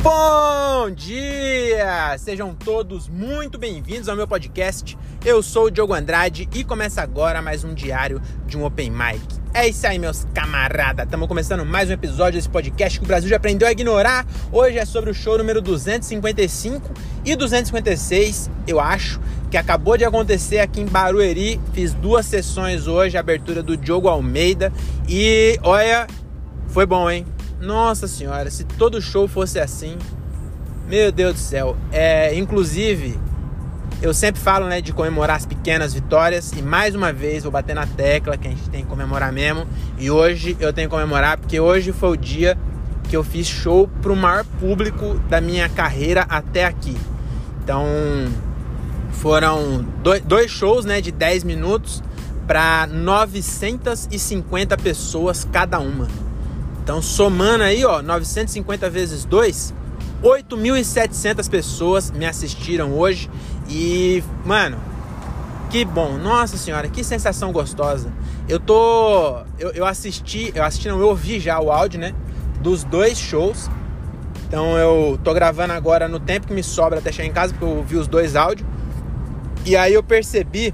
Bom dia! Sejam todos muito bem-vindos ao meu podcast. Eu sou o Diogo Andrade e começa agora mais um diário de um Open Mic. É isso aí, meus camaradas. Estamos começando mais um episódio desse podcast que o Brasil já aprendeu a ignorar. Hoje é sobre o show número 255 e 256, eu acho, que acabou de acontecer aqui em Barueri. Fiz duas sessões hoje, abertura do Diogo Almeida. E olha, foi bom, hein? Nossa senhora, se todo show fosse assim, meu Deus do céu. É, inclusive, eu sempre falo, né, de comemorar as pequenas vitórias e mais uma vez vou bater na tecla que a gente tem que comemorar mesmo. E hoje eu tenho que comemorar porque hoje foi o dia que eu fiz show para o maior público da minha carreira até aqui. Então, foram dois, dois shows, né, de 10 minutos para 950 pessoas cada uma. Então, somando aí, ó, 950 vezes 2, 8.700 pessoas me assistiram hoje e, mano, que bom. Nossa senhora, que sensação gostosa. Eu tô eu, eu assisti, eu assisti não, eu ouvi já o áudio, né, dos dois shows. Então, eu tô gravando agora no tempo que me sobra até chegar em casa, porque eu ouvi os dois áudios. E aí eu percebi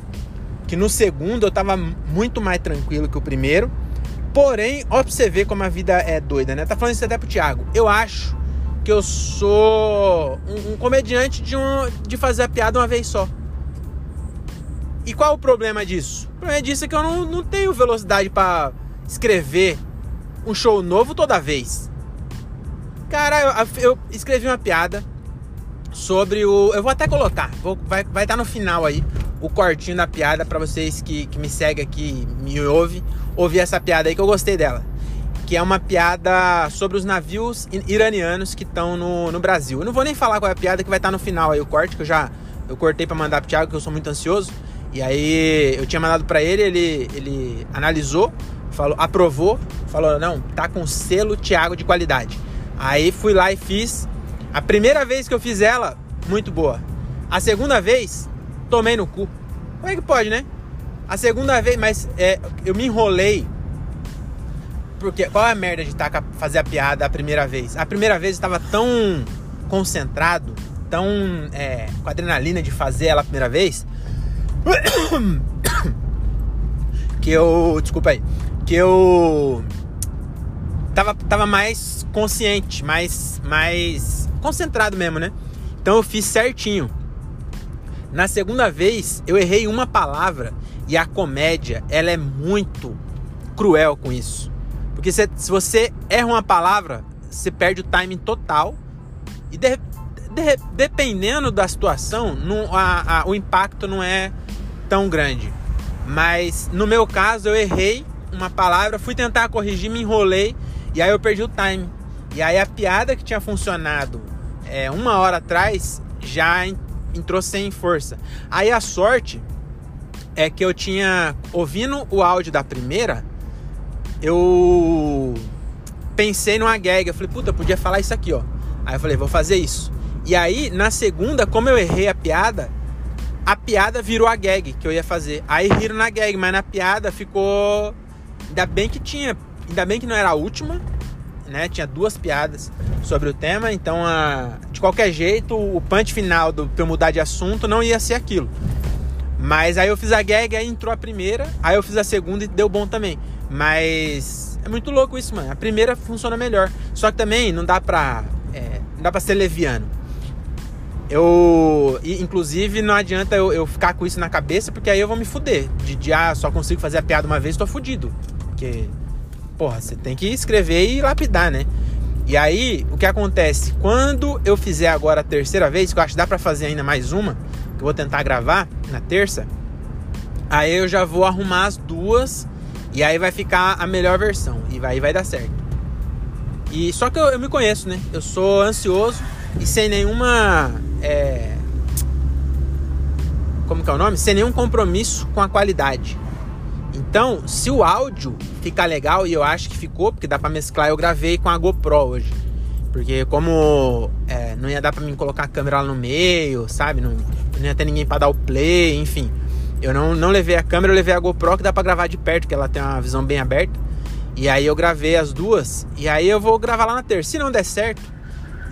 que no segundo eu tava muito mais tranquilo que o primeiro. Porém, ó pra você ver como a vida é doida, né? Tá falando isso até pro Thiago. Eu acho que eu sou um, um comediante de, um, de fazer a piada uma vez só. E qual o problema disso? O problema disso é que eu não, não tenho velocidade para escrever um show novo toda vez. Cara, eu, eu, escrevi uma piada sobre o. Eu vou até colocar, vou, vai estar vai tá no final aí o cortinho da piada para vocês que, que me seguem aqui, me ouvem ouvir essa piada aí que eu gostei dela. Que é uma piada sobre os navios iranianos que estão no, no Brasil. Eu não vou nem falar qual é a piada que vai estar no final aí, o corte, que eu já eu cortei para mandar pro Thiago, que eu sou muito ansioso. E aí eu tinha mandado para ele, ele, ele analisou, falou, aprovou, falou: não, tá com selo Thiago de qualidade. Aí fui lá e fiz. A primeira vez que eu fiz ela, muito boa. A segunda vez, tomei no cu. Como é que pode, né? A segunda vez, mas é, eu me enrolei. Porque qual é a merda de tacar, fazer a piada a primeira vez? A primeira vez eu estava tão concentrado, tão é, com adrenalina de fazer ela a primeira vez. Que eu. Desculpa aí. Que eu. Tava, tava mais consciente, mais, mais concentrado mesmo, né? Então eu fiz certinho. Na segunda vez, eu errei uma palavra e a comédia, ela é muito cruel com isso. Porque se, se você erra uma palavra, você perde o timing total. E de, de, dependendo da situação, não, a, a, o impacto não é tão grande. Mas no meu caso, eu errei uma palavra, fui tentar corrigir, me enrolei e aí eu perdi o time. E aí a piada que tinha funcionado é, uma hora atrás já entrou sem força. Aí a sorte é que eu tinha ouvindo o áudio da primeira, eu pensei numa gag, eu falei, puta, eu podia falar isso aqui, ó. Aí eu falei, vou fazer isso. E aí, na segunda, como eu errei a piada, a piada virou a gag que eu ia fazer. Aí riram na gag, mas na piada ficou. Ainda bem que tinha. Ainda bem que não era a última, né? Tinha duas piadas sobre o tema, então a... de qualquer jeito, o punch final do pra eu mudar de assunto não ia ser aquilo. Mas aí eu fiz a gag, aí entrou a primeira, aí eu fiz a segunda e deu bom também. Mas é muito louco isso, mano. A primeira funciona melhor. Só que também não dá pra. É, não dá pra ser leviano. Eu. Inclusive, não adianta eu, eu, ficar com isso na cabeça, porque aí eu vou me fuder. De, de ah, só consigo fazer a piada uma vez, tô fudido. Porque. Porra, você tem que escrever e lapidar, né? E aí, o que acontece? Quando eu fizer agora a terceira vez, que eu acho que dá pra fazer ainda mais uma, que eu vou tentar gravar na terça, aí eu já vou arrumar as duas e aí vai ficar a melhor versão e aí vai dar certo. E só que eu, eu me conheço, né? Eu sou ansioso e sem nenhuma é, como que é o nome? Sem nenhum compromisso com a qualidade. Então, se o áudio ficar legal, e eu acho que ficou, porque dá para mesclar, eu gravei com a GoPro hoje. Porque como é, não ia dar pra mim colocar a câmera lá no meio, sabe? Não, não ia ter ninguém pra dar o play, enfim. Eu não, não levei a câmera, eu levei a GoPro que dá pra gravar de perto, que ela tem uma visão bem aberta. E aí eu gravei as duas, e aí eu vou gravar lá na terça. Se não der certo,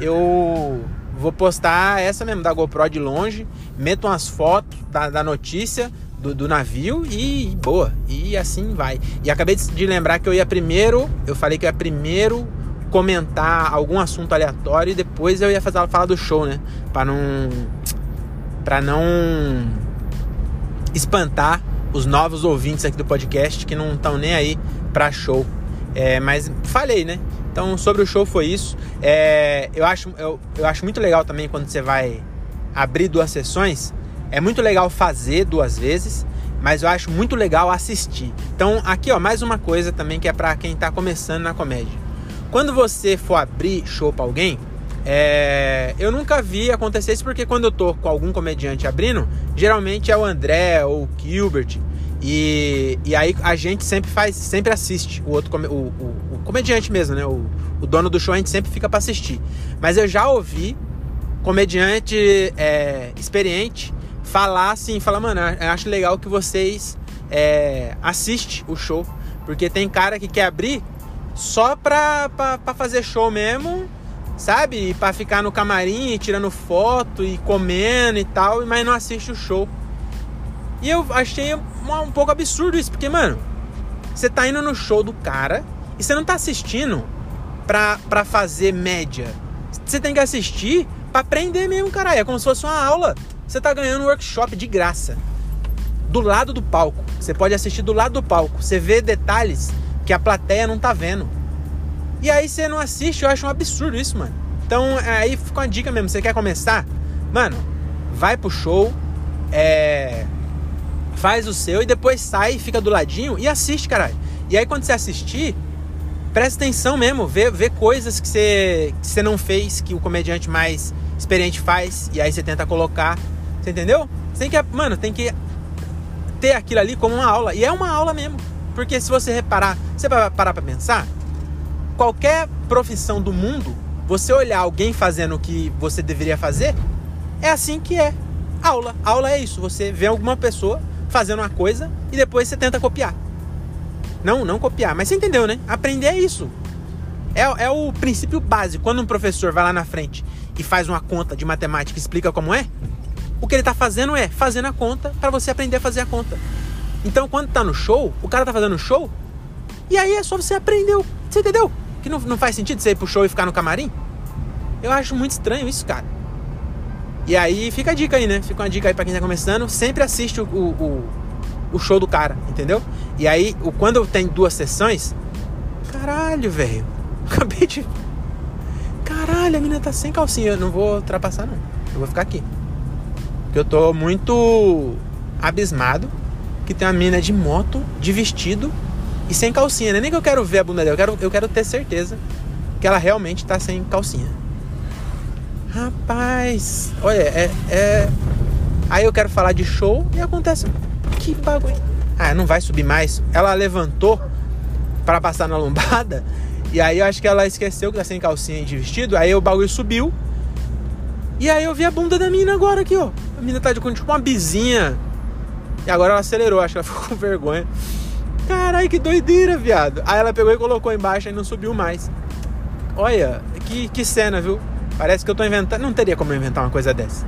eu vou postar essa mesmo da GoPro de longe, meto umas fotos da, da notícia do, do, navio e boa. E assim vai. E acabei de lembrar que eu ia primeiro, eu falei que eu ia primeiro comentar algum assunto aleatório e depois eu ia fazer falar do show, né? Para não para não espantar os novos ouvintes aqui do podcast que não estão nem aí para show. É, mas falei, né? Então sobre o show foi isso. É, eu, acho, eu, eu acho muito legal também quando você vai abrir duas sessões. É muito legal fazer duas vezes, mas eu acho muito legal assistir. Então aqui ó mais uma coisa também que é para quem está começando na comédia. Quando você for abrir show para alguém, é, eu nunca vi acontecer isso porque quando eu tô com algum comediante abrindo, geralmente é o André ou o Gilbert. E, e aí a gente sempre faz, sempre assiste o outro o, o, o comediante mesmo, né? O, o, dono do show a gente sempre fica para assistir. Mas eu já ouvi comediante é, experiente falar assim, falar, mano, acho legal que vocês é, assistem o show. Porque tem cara que quer abrir só pra, pra, pra fazer show mesmo sabe? Para ficar no camarim, tirando foto e comendo e tal, mas não assiste o show. E eu achei um, um pouco absurdo isso, porque, mano, você tá indo no show do cara e você não tá assistindo pra, pra fazer média. Você tem que assistir pra aprender mesmo, caralho. É como se fosse uma aula. Você tá ganhando um workshop de graça. Do lado do palco. Você pode assistir do lado do palco. Você vê detalhes que a plateia não tá vendo. E aí você não assiste, eu acho um absurdo isso, mano. Então aí fica uma dica mesmo, você quer começar? Mano, vai pro show, é... faz o seu e depois sai, fica do ladinho e assiste, caralho. E aí quando você assistir, presta atenção mesmo, vê, vê coisas que você, que você não fez, que o comediante mais experiente faz, e aí você tenta colocar. Você entendeu? Você tem que, mano, tem que ter aquilo ali como uma aula. E é uma aula mesmo. Porque se você reparar, você vai parar pra pensar, qualquer profissão do mundo, você olhar alguém fazendo o que você deveria fazer, é assim que é. Aula. Aula é isso. Você vê alguma pessoa fazendo uma coisa e depois você tenta copiar. Não, não copiar, mas você entendeu, né? Aprender é isso. É, é o princípio básico. Quando um professor vai lá na frente e faz uma conta de matemática e explica como é, o que ele está fazendo é fazendo a conta para você aprender a fazer a conta. Então, quando tá no show, o cara tá fazendo show, e aí é só você aprender. Você entendeu? Que não, não faz sentido você ir pro show e ficar no camarim? Eu acho muito estranho isso, cara. E aí fica a dica aí, né? Fica uma dica aí pra quem tá começando. Sempre assiste o, o, o show do cara, entendeu? E aí, o, quando tem duas sessões. Caralho, velho. Acabei de. Caralho, a menina tá sem calcinha. Eu não vou ultrapassar, não. Eu vou ficar aqui. Porque eu tô muito abismado que tem uma mina de moto, de vestido e sem calcinha. Não é nem que eu quero ver a bunda dela, eu quero, eu quero ter certeza que ela realmente tá sem calcinha. Rapaz, olha, é, é. Aí eu quero falar de show e acontece. Que bagulho. Ah, não vai subir mais. Ela levantou para passar na lombada. E aí eu acho que ela esqueceu que tá sem calcinha de vestido. Aí o bagulho subiu. E aí eu vi a bunda da mina agora aqui, ó. A mina tá de tipo uma bizinha. E agora ela acelerou, acho que ela ficou com vergonha. Caralho, que doideira, viado. Aí ela pegou e colocou embaixo e não subiu mais. Olha, que, que cena, viu? Parece que eu tô inventando. Não teria como inventar uma coisa dessa.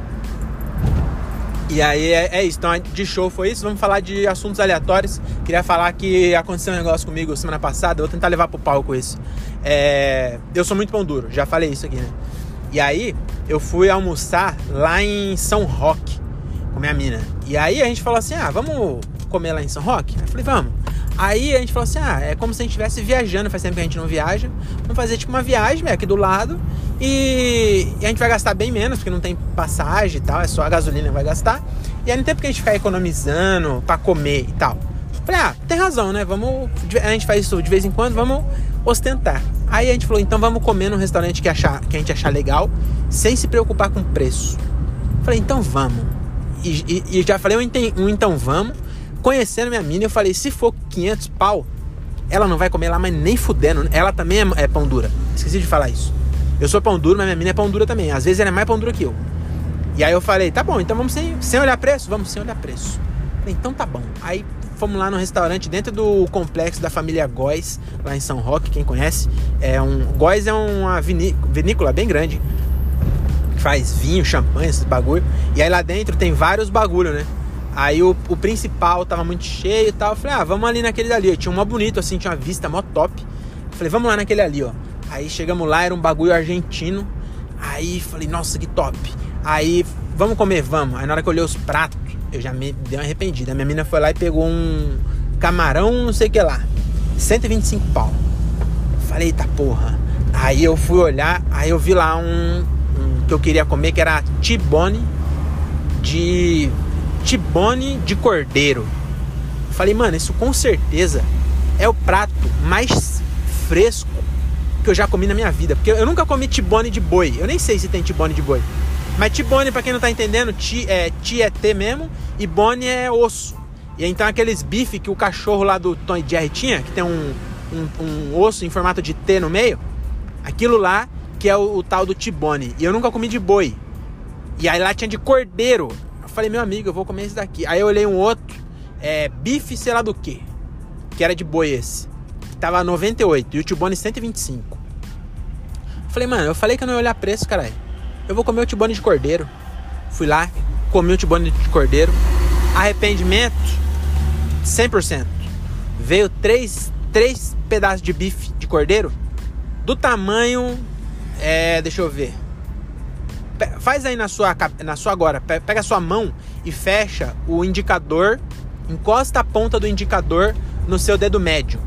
E aí é, é, isso. Então de show foi isso. Vamos falar de assuntos aleatórios. Queria falar que aconteceu um negócio comigo semana passada. Eu vou tentar levar pro palco isso. É... Eu sou muito pão duro, já falei isso aqui, né? E aí eu fui almoçar lá em São Roque com minha mina. E aí a gente falou assim: ah, vamos comer lá em São Roque? Eu falei, vamos. Aí a gente falou assim: ah, é como se a gente estivesse viajando, faz tempo que a gente não viaja. Vamos fazer tipo uma viagem aqui do lado e, e, a gente vai gastar bem menos, porque não tem passagem e tal, é só a gasolina que vai gastar. E aí não tem porque a gente ficar economizando para comer e tal. Falei, ah, tem razão, né? Vamos. A gente faz isso de vez em quando, vamos ostentar. Aí a gente falou, então vamos comer num restaurante que, achar, que a gente achar legal, sem se preocupar com preço. Falei, então vamos. E, e, e já falei um, um então vamos. Conhecendo minha mina, eu falei, se for 500 pau, ela não vai comer lá, mas nem fudendo. Ela também é, é pão dura. Esqueci de falar isso. Eu sou pão duro, mas minha mina é pão dura também. Às vezes ela é mais pão dura que eu. E aí eu falei, tá bom, então vamos sem, sem olhar preço? Vamos sem olhar preço. Falei, então tá bom. Aí fomos lá no restaurante dentro do complexo da família Góes, lá em São Roque, quem conhece. É um, Góes é uma vinícola bem grande, faz vinho, champanhe, esses bagulho. E aí lá dentro tem vários bagulho, né? Aí o, o principal tava muito cheio e tal. Eu falei, ah, vamos ali naquele ali. Eu tinha um mó bonito, assim, tinha uma vista mó top. Eu falei, vamos lá naquele ali, ó. Aí chegamos lá, era um bagulho argentino. Aí falei, nossa, que top. Aí, vamos comer, vamos. Aí na hora que eu olhei os pratos, eu já me dei uma arrependida. A minha menina foi lá e pegou um camarão, não sei o que lá. 125 pau. Falei, eita porra. Aí eu fui olhar, aí eu vi lá um, um que eu queria comer, que era tibone de tibone de cordeiro. Falei, mano, isso com certeza é o prato mais fresco que eu já comi na minha vida. Porque eu nunca comi tibone de boi. Eu nem sei se tem tibone de boi. Mas tibone, pra quem não tá entendendo, ti é, ti é T mesmo e bone é osso. E então aqueles bife que o cachorro lá do Tom e Jerry tinha, que tem um, um, um, osso em formato de T no meio, aquilo lá que é o, o tal do tibone. E eu nunca comi de boi. E aí lá tinha de cordeiro. Eu falei, meu amigo, eu vou comer esse daqui. Aí eu olhei um outro, é, bife sei lá do que, que era de boi esse. Tava 98 e o tibone 125. Falei, mano, eu falei que eu não ia olhar preço, caralho. Eu vou comer o tibone de cordeiro. Fui lá, comi o tibone de cordeiro. Arrependimento 100%. Veio três, três pedaços de bife de cordeiro do tamanho é, deixa eu ver. Faz aí na sua, na sua agora. Pega a sua mão e fecha o indicador. Encosta a ponta do indicador no seu dedo médio.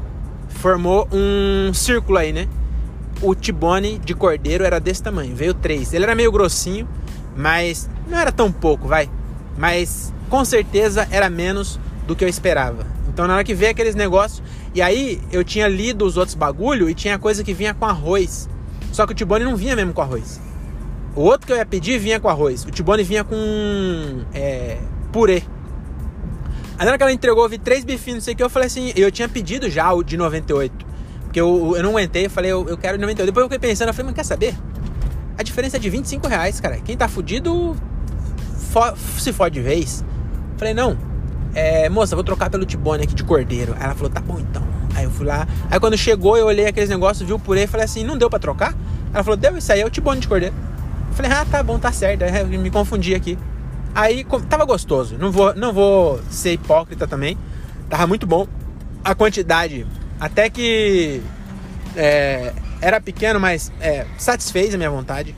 Formou um círculo aí, né? O tibone de cordeiro era desse tamanho. Veio três. Ele era meio grossinho, mas não era tão pouco, vai. Mas com certeza era menos do que eu esperava. Então na hora que veio aqueles negócios. E aí eu tinha lido os outros bagulho e tinha coisa que vinha com arroz. Só que o tibone não vinha mesmo com arroz. O outro que eu ia pedir vinha com arroz. O tibone vinha com é, purê. Aí na hora que ela entregou, eu vi três bifinhos, não sei o que, eu falei assim, eu tinha pedido já o de 98. Porque eu, eu não aguentei, eu falei, eu, eu quero de 98. Depois eu fiquei pensando, eu falei, mas quer saber? A diferença é de 25 reais, cara. Quem tá fudido fo se fode de vez. Eu falei, não, é, moça, vou trocar pelo tibone aqui de cordeiro. Aí ela falou, tá bom então. Aí eu fui lá. Aí quando chegou, eu olhei aqueles negócios, vi o purê e falei assim, não deu pra trocar? Ela falou, deu isso aí, é o tibone de cordeiro. Eu falei, ah, tá bom, tá certo. Aí me confundi aqui. Aí tava gostoso. Não vou, não vou ser hipócrita também. Tava muito bom. A quantidade, até que é, era pequeno, mas é, satisfez a minha vontade.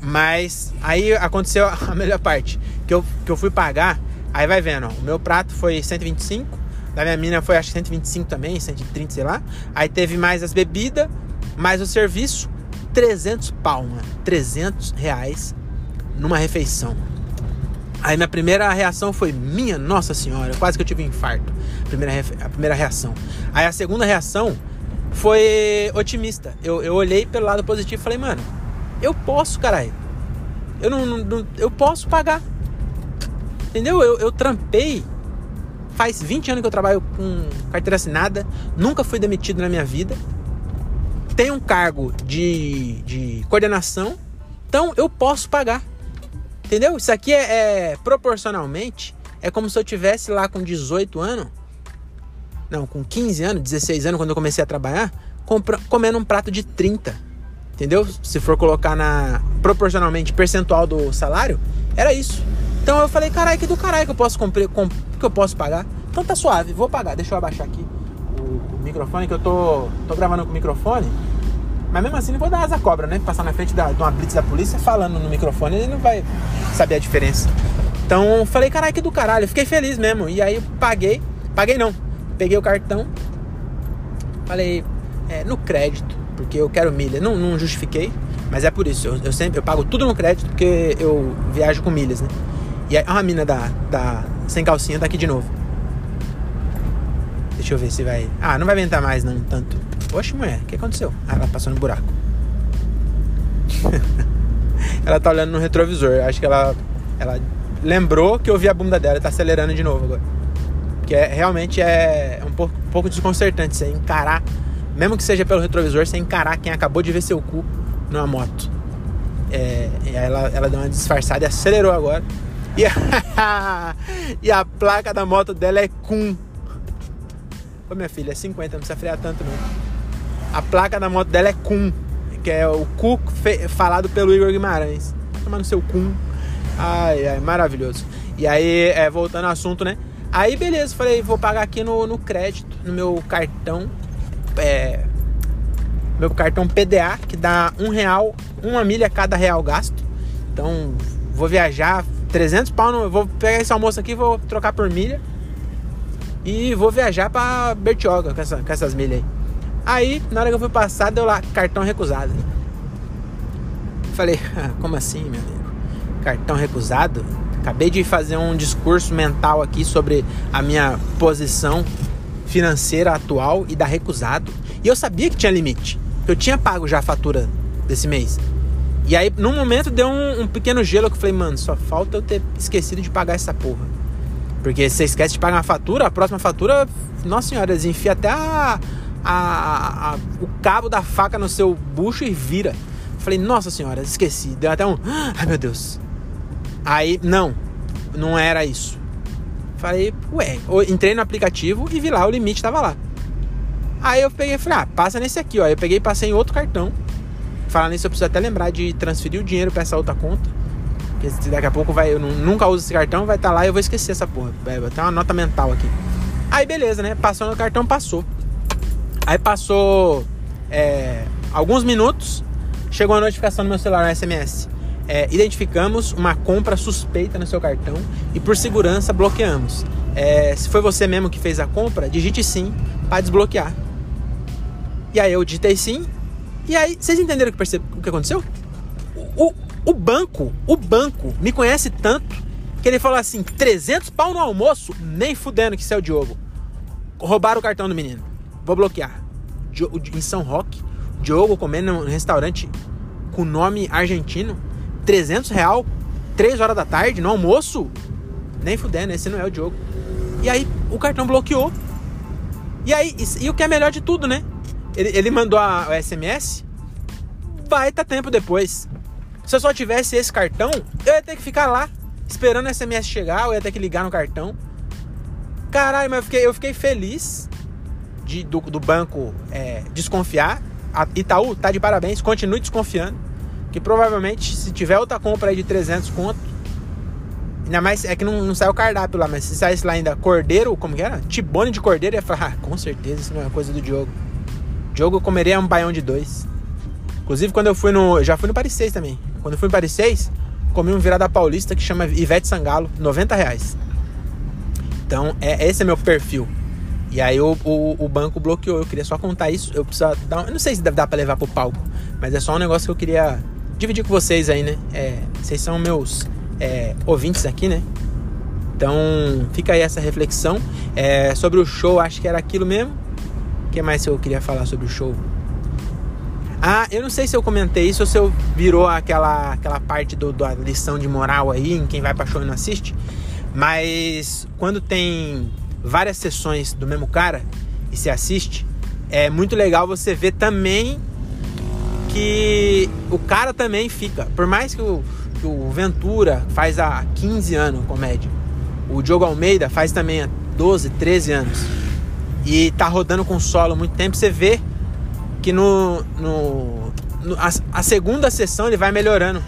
Mas aí aconteceu a melhor parte. Que eu, que eu fui pagar Aí vai vendo, ó, o meu prato foi 125, da minha mina foi acho que 125 também, 130, sei lá. Aí teve mais as bebidas, mais o serviço, 300 pau, mano. 300 reais numa refeição. Aí minha primeira reação foi, minha nossa senhora, quase que eu tive um infarto. Primeira, a primeira reação. Aí a segunda reação foi otimista. Eu, eu olhei pelo lado positivo e falei, mano, eu posso, caralho. Eu não, não, eu posso pagar. Entendeu? Eu, eu trampei. Faz 20 anos que eu trabalho com carteira assinada. Nunca fui demitido na minha vida. Tenho um cargo de, de coordenação. Então eu posso pagar. Entendeu? Isso aqui é, é proporcionalmente. É como se eu tivesse lá com 18 anos. Não, com 15 anos, 16 anos, quando eu comecei a trabalhar, comendo um prato de 30. Entendeu? Se for colocar na proporcionalmente percentual do salário, era isso. Então eu falei, caralho, que do caralho que eu posso comprar, comp que eu posso pagar. Então tá suave, vou pagar. Deixa eu abaixar aqui o, o, microfone, que eu tô, tô gravando com o microfone. Mas mesmo assim não vou dar asa cobra, né? Passar na frente da, de uma blitz da polícia falando no microfone, ele não vai saber a diferença. Então falei, caralho, que do caralho. Fiquei feliz mesmo. E aí paguei. Paguei não. Peguei o cartão. Falei, é, no crédito, porque eu quero milha. Não, não justifiquei, mas é por isso. Eu, eu sempre eu pago tudo no crédito porque eu viajo com milhas, né? E aí, a mina da, da sem calcinha tá aqui de novo. Deixa eu ver se vai. Ah, não vai ventar mais, não, tanto. Oxe, mulher, o que aconteceu? Ah, ela passou no buraco. ela tá olhando no retrovisor. Acho que ela, ela lembrou que eu vi a bunda dela e tá acelerando de novo agora. Que é, realmente é um pouco, um pouco desconcertante você encarar, mesmo que seja pelo retrovisor, você encarar quem acabou de ver seu cu numa moto. É, e aí ela, ela deu uma disfarçada e acelerou agora. E a, e a placa da moto dela é Kun. Ô minha filha, é 50, não precisa frear tanto não. A placa da moto dela é Kun, que é o Cu falado pelo Igor Guimarães. tomar no seu cu. Ai, ai, maravilhoso. E aí, é, voltando ao assunto, né? Aí, beleza, falei, vou pagar aqui no, no crédito, no meu cartão. É, meu cartão PDA, que dá um real, uma milha cada real gasto. Então, vou viajar 300 pau, no, vou pegar esse almoço aqui, vou trocar por milha. E vou viajar pra Bertioga com, essa, com essas milhas aí. Aí, na hora que eu fui passar, deu lá, cartão recusado. Falei, ah, como assim, meu amigo? Cartão recusado? Acabei de fazer um discurso mental aqui sobre a minha posição financeira atual e da recusado. E eu sabia que tinha limite. Eu tinha pago já a fatura desse mês. E aí, num momento, deu um, um pequeno gelo que eu falei, mano, só falta eu ter esquecido de pagar essa porra. Porque você esquece de pagar uma fatura, a próxima fatura, nossa senhora, eles até a, a, a, o cabo da faca no seu bucho e vira. Falei, nossa senhora, esqueci. Deu até um. Ai meu Deus. Aí, não, não era isso. Falei, ué, entrei no aplicativo e vi lá, o limite tava lá. Aí eu peguei e falei, ah, passa nesse aqui, ó. Eu peguei e passei em outro cartão. Falando nisso, eu preciso até lembrar de transferir o dinheiro para essa outra conta. Porque daqui a pouco vai, eu nunca uso esse cartão, vai estar tá lá e eu vou esquecer essa porra. Vai ter uma nota mental aqui. Aí beleza, né? Passou no cartão, passou. Aí passou é, alguns minutos, chegou a notificação no meu celular, no SMS. É, identificamos uma compra suspeita no seu cartão e por segurança bloqueamos. É, se foi você mesmo que fez a compra, digite sim para desbloquear. E aí eu digitei sim. E aí, vocês entenderam o que, perce... o que aconteceu? O, o banco, o banco me conhece tanto que ele falou assim: 300 pau no almoço, nem fudendo que isso é o Diogo. Roubaram o cartão do menino. Vou bloquear. Em São Roque, Diogo comendo num restaurante com nome argentino, 300 real, 3 horas da tarde, no almoço. Nem fudendo, esse não é o Diogo. E aí o cartão bloqueou. E aí, e, e o que é melhor de tudo, né? Ele, ele mandou a, o SMS, vai tá tempo depois. Se eu só tivesse esse cartão, eu ia ter que ficar lá esperando o SMS chegar, eu ia ter que ligar no cartão. Caralho, mas eu fiquei, eu fiquei feliz de, do, do banco é, desconfiar. A Itaú tá de parabéns, continue desconfiando. Que provavelmente, se tiver outra compra aí de 300 conto, ainda mais é que não, não saiu o cardápio lá, mas se saísse lá ainda cordeiro, como que era? Tibone de cordeiro, ia falar, ah, com certeza isso não é coisa do Diogo. Diogo comeria um baião de dois. Inclusive, quando eu fui no. Já fui no Paris 6 também. Quando fui no Paris 6, comi um virada paulista que chama Ivete Sangalo, 90 reais. Então, é, esse é meu perfil. E aí o, o, o, banco bloqueou. Eu queria só contar isso. Eu preciso dar. Eu não sei se dá para levar pro palco. Mas é só um negócio que eu queria dividir com vocês aí, né? É, vocês são meus é, ouvintes aqui, né? Então fica aí essa reflexão. É, sobre o show, acho que era aquilo mesmo. O que mais eu queria falar sobre o show? Ah, eu não sei se eu comentei isso ou se eu virou aquela, aquela parte do, da lição de moral aí, em quem vai pra show e não assiste. Mas quando tem várias sessões do mesmo cara e se assiste, é muito legal você ver também que o cara também fica. Por mais que o, que o Ventura faz há 15 anos comédia, o Diogo Almeida faz também há 12, 13 anos e tá rodando com solo muito tempo, você vê que no, no, no a, a, segunda sessão ele vai melhorando.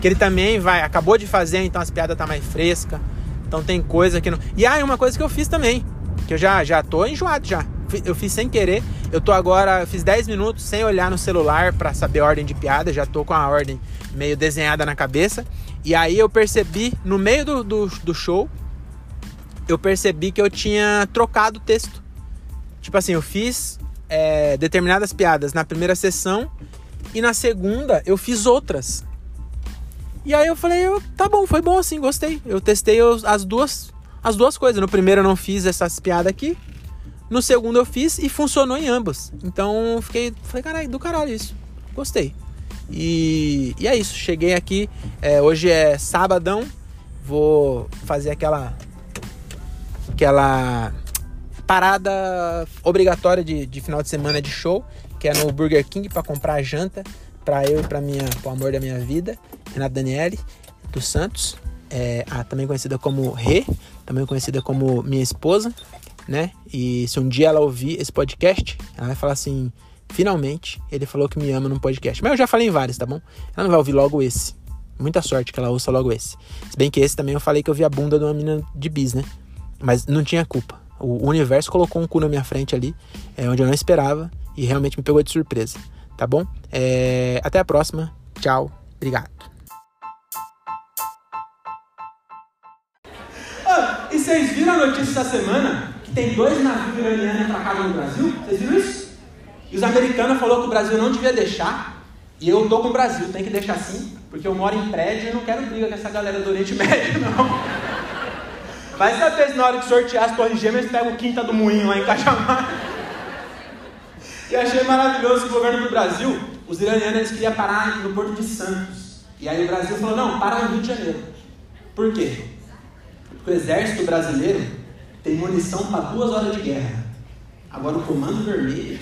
Que ele também vai, acabou de fazer, então as piadas tá mais fresca. Então tem coisa que não. E aí, ah, uma coisa que eu fiz também, que eu já já tô enjoado já. Eu fiz sem querer. Eu tô agora, eu fiz 10 minutos sem olhar no celular para saber a ordem de piada, já tô com a ordem meio desenhada na cabeça. E aí eu percebi no meio do, do, do show, eu percebi que eu tinha trocado o texto. Tipo assim, eu fiz é, determinadas piadas na primeira sessão e na segunda eu fiz outras. E aí eu falei, tá bom, foi bom assim, gostei. Eu testei as duas, as duas coisas. No primeiro eu não fiz essas piadas aqui. No segundo eu fiz e funcionou em ambos. Então fiquei, falei, caralho, do caralho isso. Gostei. E, e é isso, cheguei aqui. É, hoje é sabadão. Vou fazer aquela aquela parada obrigatória de, de final de semana de show, que é no Burger King para comprar janta para eu e para minha, pro amor da minha vida, Renata Daniele dos Santos, é, a, também conhecida como Rê, também conhecida como minha esposa, né? E se um dia ela ouvir esse podcast, ela vai falar assim: finalmente ele falou que me ama num podcast. Mas eu já falei em vários, tá bom? Ela não vai ouvir logo esse. Muita sorte que ela ouça logo esse. Se bem que esse também eu falei que eu vi a bunda de uma menina de bis, né? Mas não tinha culpa. O universo colocou um cu na minha frente ali, é, onde eu não esperava, e realmente me pegou de surpresa. Tá bom? É, até a próxima. Tchau. Obrigado. Ah, e vocês viram a notícia essa semana? Que tem dois navios iranianos atracados no Brasil? Vocês viram isso? E os americanos falaram que o Brasil não devia deixar. E eu tô com o Brasil, tem que deixar assim, porque eu moro em prédio e não quero briga com essa galera do Oriente Médio, não. Vai saber na hora de sortear as torres gêmeas, pega o quinta do moinho lá em Cajamar. E achei maravilhoso que o governo do Brasil, os iranianos queriam parar no Porto de Santos. E aí o Brasil falou, não, para no Rio de Janeiro. Por quê? Porque o exército brasileiro tem munição para duas horas de guerra. Agora o Comando Vermelho